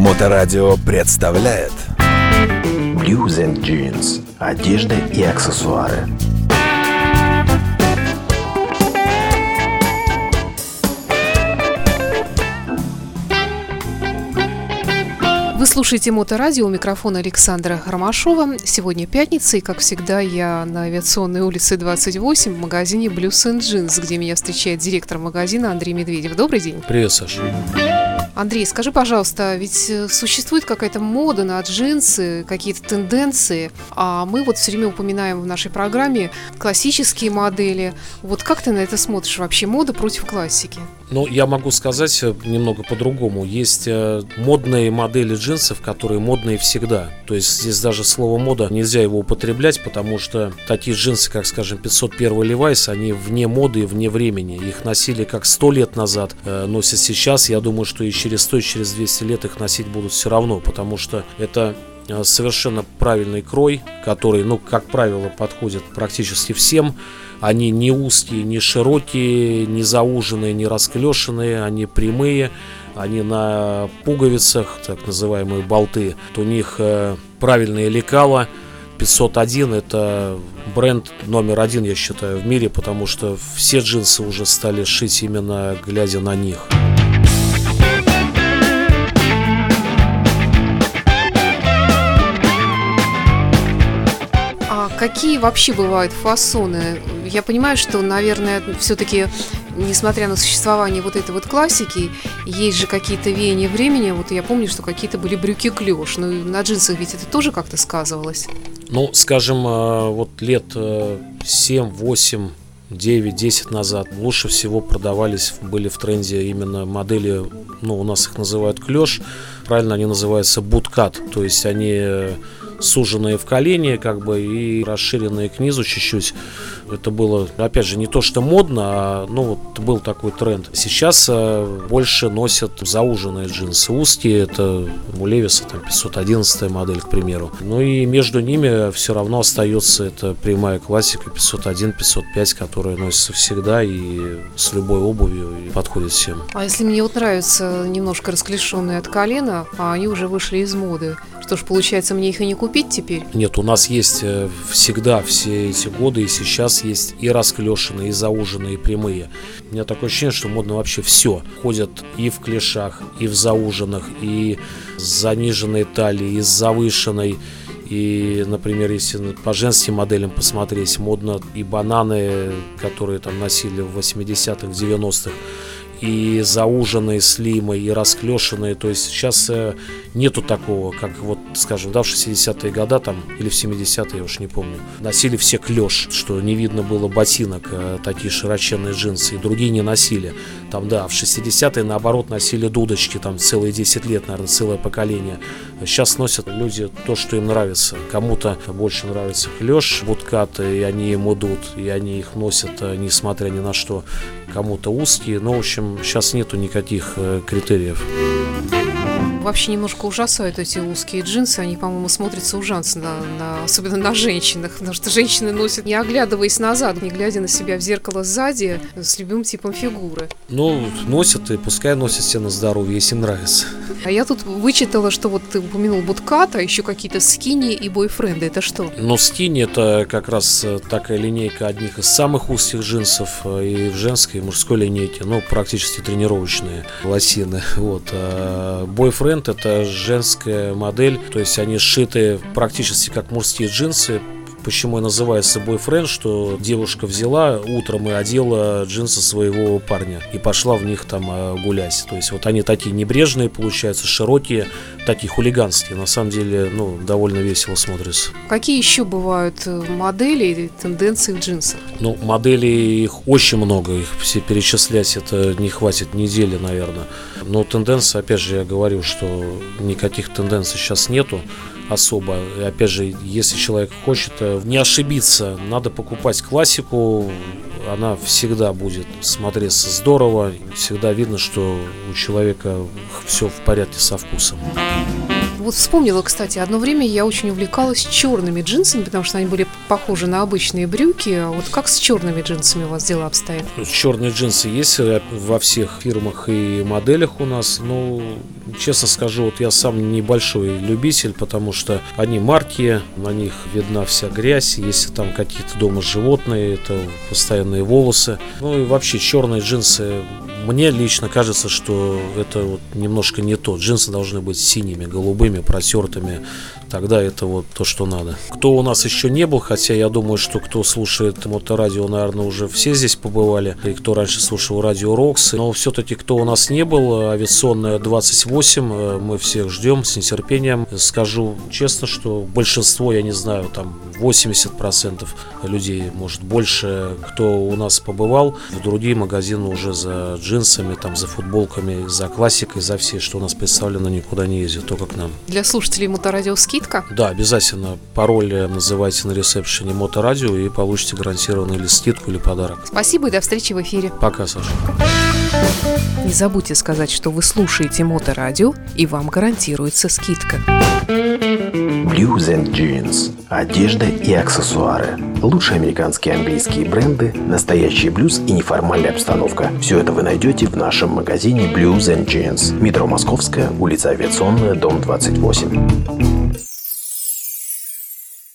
Моторадио представляет Blues and Jeans. Одежда и аксессуары. Вы слушаете Моторадио, у микрофона Александра Ромашова. Сегодня пятница, и, как всегда, я на авиационной улице 28 в магазине Blues and Jeans, где меня встречает директор магазина Андрей Медведев. Добрый день. Привет, Саша. Андрей, скажи, пожалуйста, ведь э, существует какая-то мода на джинсы, какие-то тенденции, а мы вот все время упоминаем в нашей программе классические модели. Вот как ты на это смотришь вообще, мода против классики? Ну, я могу сказать э, немного по-другому. Есть э, модные модели джинсов, которые модные всегда. То есть здесь даже слово мода нельзя его употреблять, потому что такие джинсы, как, скажем, 501 Levi's, они вне моды и вне времени. Их носили как 100 лет назад, носят сейчас. Я думаю, что и через 100, через 200 лет их носить будут все равно, потому что это э, совершенно правильный крой, который, ну, как правило, подходит практически всем. Они не узкие, не широкие, не зауженные, не расклешенные, они прямые, они на пуговицах, так называемые болты. У них э, правильные лекала. 501 это бренд номер один, я считаю, в мире, потому что все джинсы уже стали шить именно глядя на них. Какие вообще бывают фасоны? Я понимаю, что, наверное, все-таки, несмотря на существование вот этой вот классики, есть же какие-то веяния времени. Вот я помню, что какие-то были брюки клеш. Ну, на джинсах ведь это тоже как-то сказывалось. Ну, скажем, э, вот лет 7, 8, 9, 10 назад лучше всего продавались, были в тренде именно модели, ну, у нас их называют клеш, правильно они называются буткат, то есть они э, суженные в колени, как бы, и расширенные к низу чуть-чуть. Это было, опять же, не то, что модно, а, ну, вот был такой тренд. Сейчас а, больше носят зауженные джинсы. Узкие, это у Левиса, там, 511 модель, к примеру. Ну, и между ними все равно остается эта прямая классика 501, 505, которая носится всегда и с любой обувью и подходит всем. А если мне вот нравятся немножко расклешенные от колена, а они уже вышли из моды, что ж, получается, мне их и не купить теперь? Нет, у нас есть э, всегда все эти годы, и сейчас есть и расклешенные, и зауженные, и прямые. У меня такое ощущение, что модно вообще все. Ходят и в клешах, и в зауженных, и с заниженной талией, и с завышенной. И, например, если по женским моделям посмотреть, модно и бананы, которые там носили в 80-х, в 90-х и зауженные слимы, и расклешенные. То есть сейчас э, нету такого, как вот, скажем, да, в 60-е годы там, или в 70-е, я уж не помню, носили все клеш, что не видно было ботинок, э, такие широченные джинсы, и другие не носили. Там, да, в 60-е, наоборот, носили дудочки, там, целые 10 лет, наверное, целое поколение. Сейчас носят люди то, что им нравится. Кому-то больше нравится клеш, буткат, и они ему идут, и они их носят, э, несмотря ни на что. Кому-то узкие, но, в общем, сейчас нету никаких э, критериев. Вообще немножко ужасают эти узкие джинсы. Они, по-моему, смотрятся ужасно, на, на, особенно на женщинах. Потому что женщины носят, не оглядываясь назад, не глядя на себя в зеркало сзади, с любым типом фигуры. Ну, носят и пускай носят все на здоровье, если нравится. А я тут вычитала, что вот ты упомянул буткат, а еще какие-то скини и бойфренды. Это что? Ну, скини это как раз э, такая линейка одних из самых узких джинсов э, и в женской, и мужской линейке. Ну, практически тренировочные лосины. Вот. А бойфренд бренд это женская модель, то есть они сшиты практически как мужские джинсы, Почему и называется бойфренд, что девушка взяла утром и одела джинсы своего парня и пошла в них там э, гулять. То есть вот они такие небрежные, получаются широкие, такие хулиганские. На самом деле, ну, довольно весело смотрятся. Какие еще бывают э, модели и тенденции в джинсах? Ну, моделей их очень много, их все перечислять это не хватит недели, наверное. Но тенденция, опять же, я говорю, что никаких тенденций сейчас нету особо. Опять же, если человек хочет э, не ошибиться, надо покупать классику. Она всегда будет смотреться здорово. Всегда видно, что у человека все в порядке со вкусом. Вот вспомнила, кстати, одно время я очень увлекалась черными джинсами, потому что они были похожи на обычные брюки. А вот как с черными джинсами у вас дела обстоят? Черные джинсы есть э, во всех фирмах и моделях у нас. Ну, честно скажу, вот я сам небольшой любитель, потому что они марки, на них видна вся грязь. Если там какие-то дома животные, это постоянные волосы. Ну и вообще черные джинсы мне лично кажется, что это вот немножко не то. Джинсы должны быть синими, голубыми, протертыми. Тогда это вот то, что надо. Кто у нас еще не был, хотя я думаю, что кто слушает моторадио, наверное, уже все здесь побывали. И кто раньше слушал радио Рокс. Но все-таки, кто у нас не был, авиационная 28, э, мы всех ждем с нетерпением. Скажу честно, что большинство, я не знаю, там 80% людей, может больше, кто у нас побывал, в другие магазины уже за джинсами, там за футболками, за классикой, за все, что у нас представлено, никуда не ездят, только к нам. Для слушателей Моторадио скидка? Да, обязательно. Пароль называйте на ресепшене Моторадио и получите гарантированную или скидку, или подарок. Спасибо и до встречи в эфире. Пока, Саша. Не забудьте сказать, что вы слушаете Моторадио, и вам гарантируется скидка. Blues and Jeans. Одежда и аксессуары. Лучшие американские и английские бренды, настоящий блюз и неформальная обстановка. Все это вы найдете в нашем магазине Blues and Jeans. Метро Московская, улица Авиационная, дом 28.